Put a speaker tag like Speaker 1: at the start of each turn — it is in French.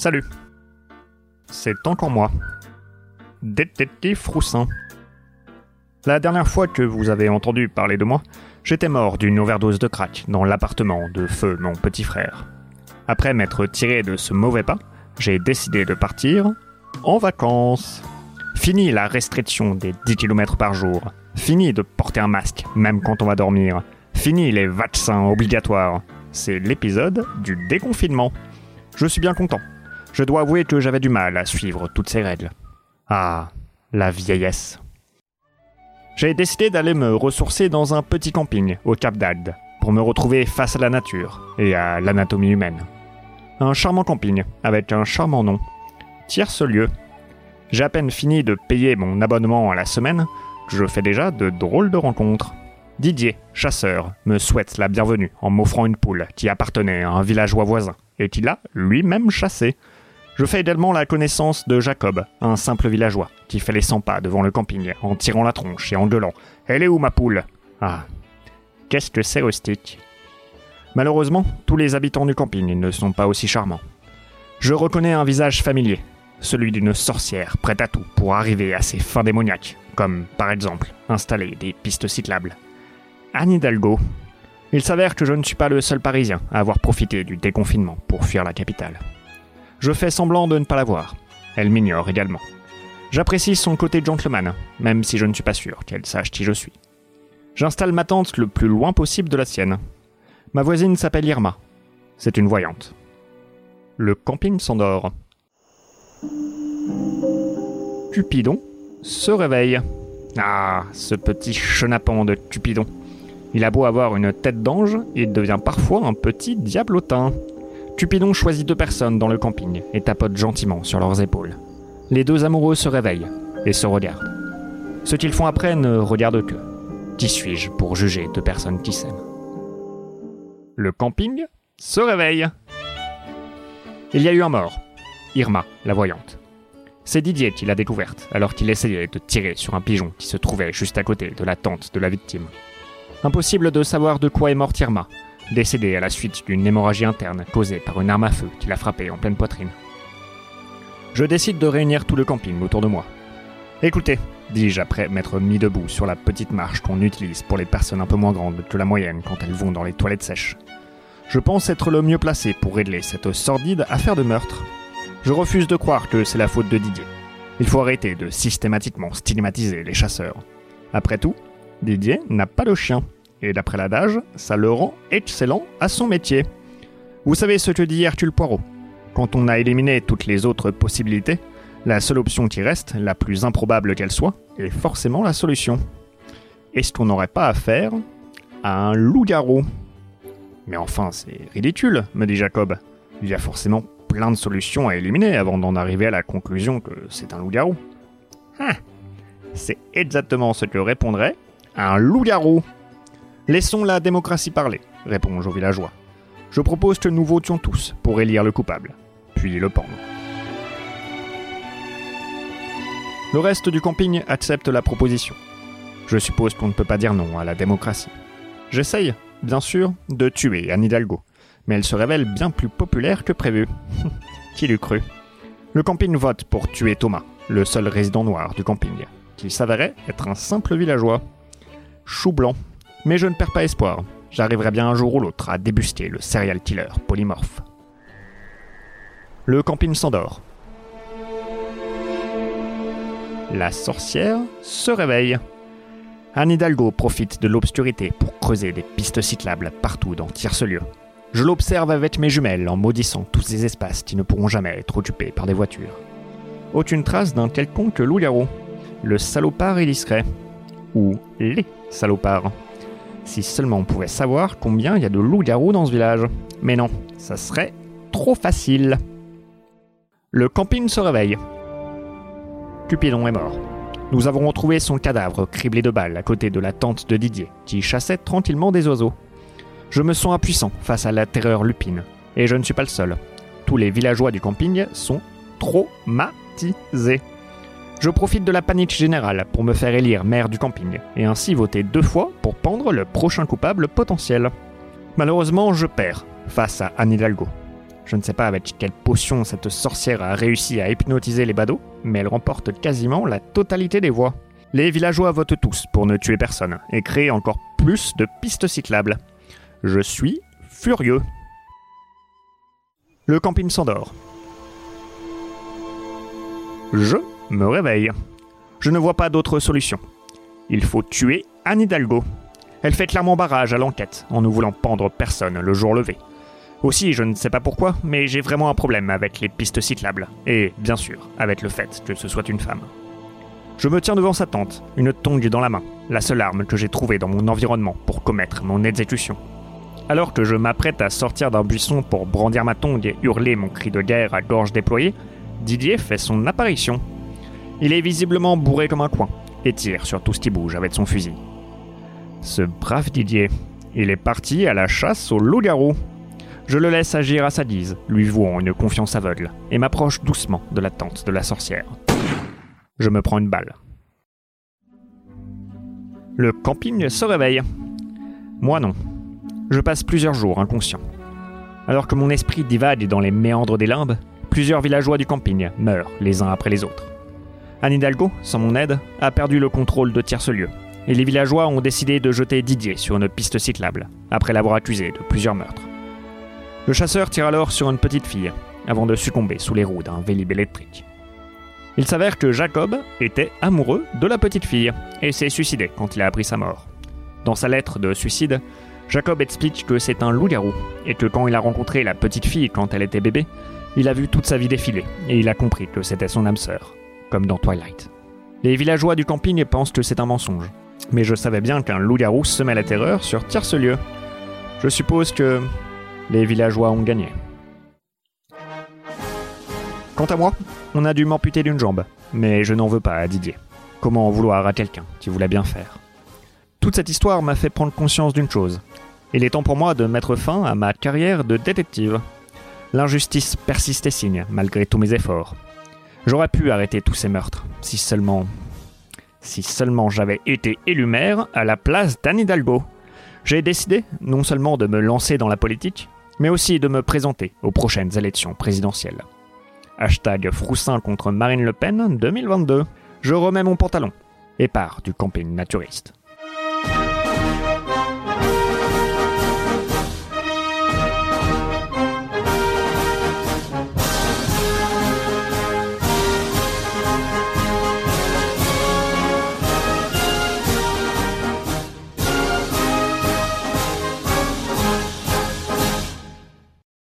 Speaker 1: Salut. C'est encore moi. Détective Froussin. La dernière fois que vous avez entendu parler de moi, j'étais mort d'une overdose de crack dans l'appartement de Feu, mon petit frère. Après m'être tiré de ce mauvais pas, j'ai décidé de partir en vacances. Fini la restriction des 10 km par jour. Fini de porter un masque, même quand on va dormir. Fini les vaccins obligatoires. C'est l'épisode du déconfinement. Je suis bien content. Je dois avouer que j'avais du mal à suivre toutes ces règles. Ah, la vieillesse. J'ai décidé d'aller me ressourcer dans un petit camping au Cap d'Agde pour me retrouver face à la nature et à l'anatomie humaine. Un charmant camping avec un charmant nom. Tierce lieu. J'ai à peine fini de payer mon abonnement à la semaine que je fais déjà de drôles de rencontres. Didier, chasseur, me souhaite la bienvenue en m'offrant une poule qui appartenait à un villageois voisin et qu'il a lui-même chassé? Je fais également la connaissance de Jacob, un simple villageois, qui fait les 100 pas devant le camping en tirant la tronche et en gueulant Elle est où ma poule? Ah, qu'est-ce que c'est rustique Malheureusement, tous les habitants du camping ne sont pas aussi charmants. Je reconnais un visage familier, celui d'une sorcière prête à tout pour arriver à ses fins démoniaques, comme par exemple installer des pistes cyclables. Anne Hidalgo. Il s'avère que je ne suis pas le seul Parisien à avoir profité du déconfinement pour fuir la capitale. Je fais semblant de ne pas la voir. Elle m'ignore également. J'apprécie son côté gentleman, même si je ne suis pas sûr qu'elle sache qui je suis. J'installe ma tente le plus loin possible de la sienne. Ma voisine s'appelle Irma. C'est une voyante. Le camping s'endort. Cupidon se réveille. Ah, ce petit chenapan de Cupidon. Il a beau avoir une tête d'ange, il devient parfois un petit diablotin. Cupidon choisit deux personnes dans le camping et tapote gentiment sur leurs épaules. Les deux amoureux se réveillent et se regardent. Ce qu'ils font après ne regarde que. Qui suis-je pour juger deux personnes qui s'aiment? Le camping se réveille. Il y a eu un mort. Irma, la voyante. C'est Didier qui l'a découverte alors qu'il essayait de tirer sur un pigeon qui se trouvait juste à côté de la tente de la victime. Impossible de savoir de quoi est morte Irma, décédée à la suite d'une hémorragie interne causée par une arme à feu qui l'a frappée en pleine poitrine. Je décide de réunir tout le camping autour de moi. Écoutez, dis-je après m'être mis debout sur la petite marche qu'on utilise pour les personnes un peu moins grandes que la moyenne quand elles vont dans les toilettes sèches. Je pense être le mieux placé pour régler cette sordide affaire de meurtre. Je refuse de croire que c'est la faute de Didier. Il faut arrêter de systématiquement stigmatiser les chasseurs. Après tout, Didier n'a pas de chien. Et d'après l'adage, ça le rend excellent à son métier. Vous savez ce que dit Hercule Poirot Quand on a éliminé toutes les autres possibilités, la seule option qui reste, la plus improbable qu'elle soit, est forcément la solution. Est-ce qu'on n'aurait pas affaire à un loup-garou Mais enfin, c'est ridicule, me dit Jacob. Il y a forcément plein de solutions à éliminer avant d'en arriver à la conclusion que c'est un loup-garou. Ah, c'est exactement ce que répondrait un loup-garou. Laissons la démocratie parler, répond-je au villageois. Je propose que nous votions tous pour élire le coupable, puis le pendre. Le reste du camping accepte la proposition. Je suppose qu'on ne peut pas dire non à la démocratie. J'essaye, bien sûr, de tuer Anne Hidalgo, mais elle se révèle bien plus populaire que prévu. Qui l'eût cru? Le camping vote pour tuer Thomas, le seul résident noir du camping, qui s'avérait être un simple villageois. Chou blanc. Mais je ne perds pas espoir. J'arriverai bien un jour ou l'autre à débusquer le serial killer polymorphe. Le camping s'endort. La sorcière se réveille. Anne Hidalgo profite de l'obscurité pour creuser des pistes cyclables partout dans Tierce-Lieu. Je l'observe avec mes jumelles en maudissant tous ces espaces qui ne pourront jamais être occupés par des voitures. Aucune trace d'un quelconque loup-garou. Le salopard est discret. Ou les salopards. Si seulement on pouvait savoir combien il y a de loups-garous dans ce village. Mais non, ça serait trop facile. Le camping se réveille. Cupidon est mort. Nous avons retrouvé son cadavre criblé de balles à côté de la tente de Didier, qui chassait tranquillement des oiseaux. Je me sens impuissant face à la terreur lupine. Et je ne suis pas le seul. Tous les villageois du camping sont traumatisés. Je profite de la panique générale pour me faire élire maire du camping, et ainsi voter deux fois pour pendre le prochain coupable potentiel. Malheureusement, je perds face à Anne Hidalgo. Je ne sais pas avec quelle potion cette sorcière a réussi à hypnotiser les badauds, mais elle remporte quasiment la totalité des voix. Les villageois votent tous pour ne tuer personne et créer encore plus de pistes cyclables. Je suis furieux. Le camping s'endort. Je me réveille. Je ne vois pas d'autre solution. Il faut tuer Anne Hidalgo. Elle fait clairement barrage à l'enquête en ne voulant pendre personne le jour levé. Aussi, je ne sais pas pourquoi, mais j'ai vraiment un problème avec les pistes cyclables. Et, bien sûr, avec le fait que ce soit une femme. Je me tiens devant sa tente, une tongue dans la main, la seule arme que j'ai trouvée dans mon environnement pour commettre mon exécution. Alors que je m'apprête à sortir d'un buisson pour brandir ma tongue et hurler mon cri de guerre à gorge déployée, Didier fait son apparition. Il est visiblement bourré comme un coin et tire sur tout ce qui bouge avec son fusil. Ce brave Didier, il est parti à la chasse au loup-garou. Je le laisse agir à sa guise, lui vouant une confiance aveugle, et m'approche doucement de la tente de la sorcière. Je me prends une balle. Le camping se réveille. Moi non. Je passe plusieurs jours inconscient. Alors que mon esprit divague dans les méandres des limbes, plusieurs villageois du camping meurent les uns après les autres. Anne Hidalgo, sans mon aide, a perdu le contrôle de tierce-lieu, et les villageois ont décidé de jeter Didier sur une piste cyclable, après l'avoir accusé de plusieurs meurtres. Le chasseur tire alors sur une petite fille, avant de succomber sous les roues d'un vélib électrique. Il s'avère que Jacob était amoureux de la petite fille, et s'est suicidé quand il a appris sa mort. Dans sa lettre de suicide, Jacob explique que c'est un loup-garou, et que quand il a rencontré la petite fille quand elle était bébé, il a vu toute sa vie défiler, et il a compris que c'était son âme sœur, comme dans Twilight. Les villageois du camping pensent que c'est un mensonge, mais je savais bien qu'un loup-garou semait la terreur sur tierce-lieu. Je suppose que les villageois ont gagné. Quant à moi, on a dû m'amputer d'une jambe, mais je n'en veux pas à Didier. Comment en vouloir à quelqu'un qui voulait bien faire? Toute cette histoire m'a fait prendre conscience d'une chose. Il est temps pour moi de mettre fin à ma carrière de détective. L'injustice persiste et signe, malgré tous mes efforts. J'aurais pu arrêter tous ces meurtres, si seulement si seulement j'avais été élu maire à la place d'Anne Hidalgo. J'ai décidé non seulement de me lancer dans la politique, mais aussi de me présenter aux prochaines élections présidentielles. Hashtag Froussin contre Marine Le Pen 2022. Je remets mon pantalon et pars du camping naturiste.